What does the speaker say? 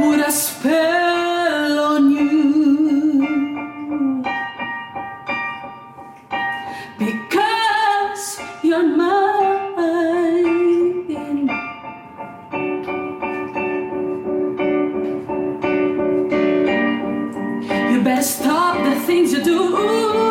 put a spell on you because you're mine. You best stop the things you do.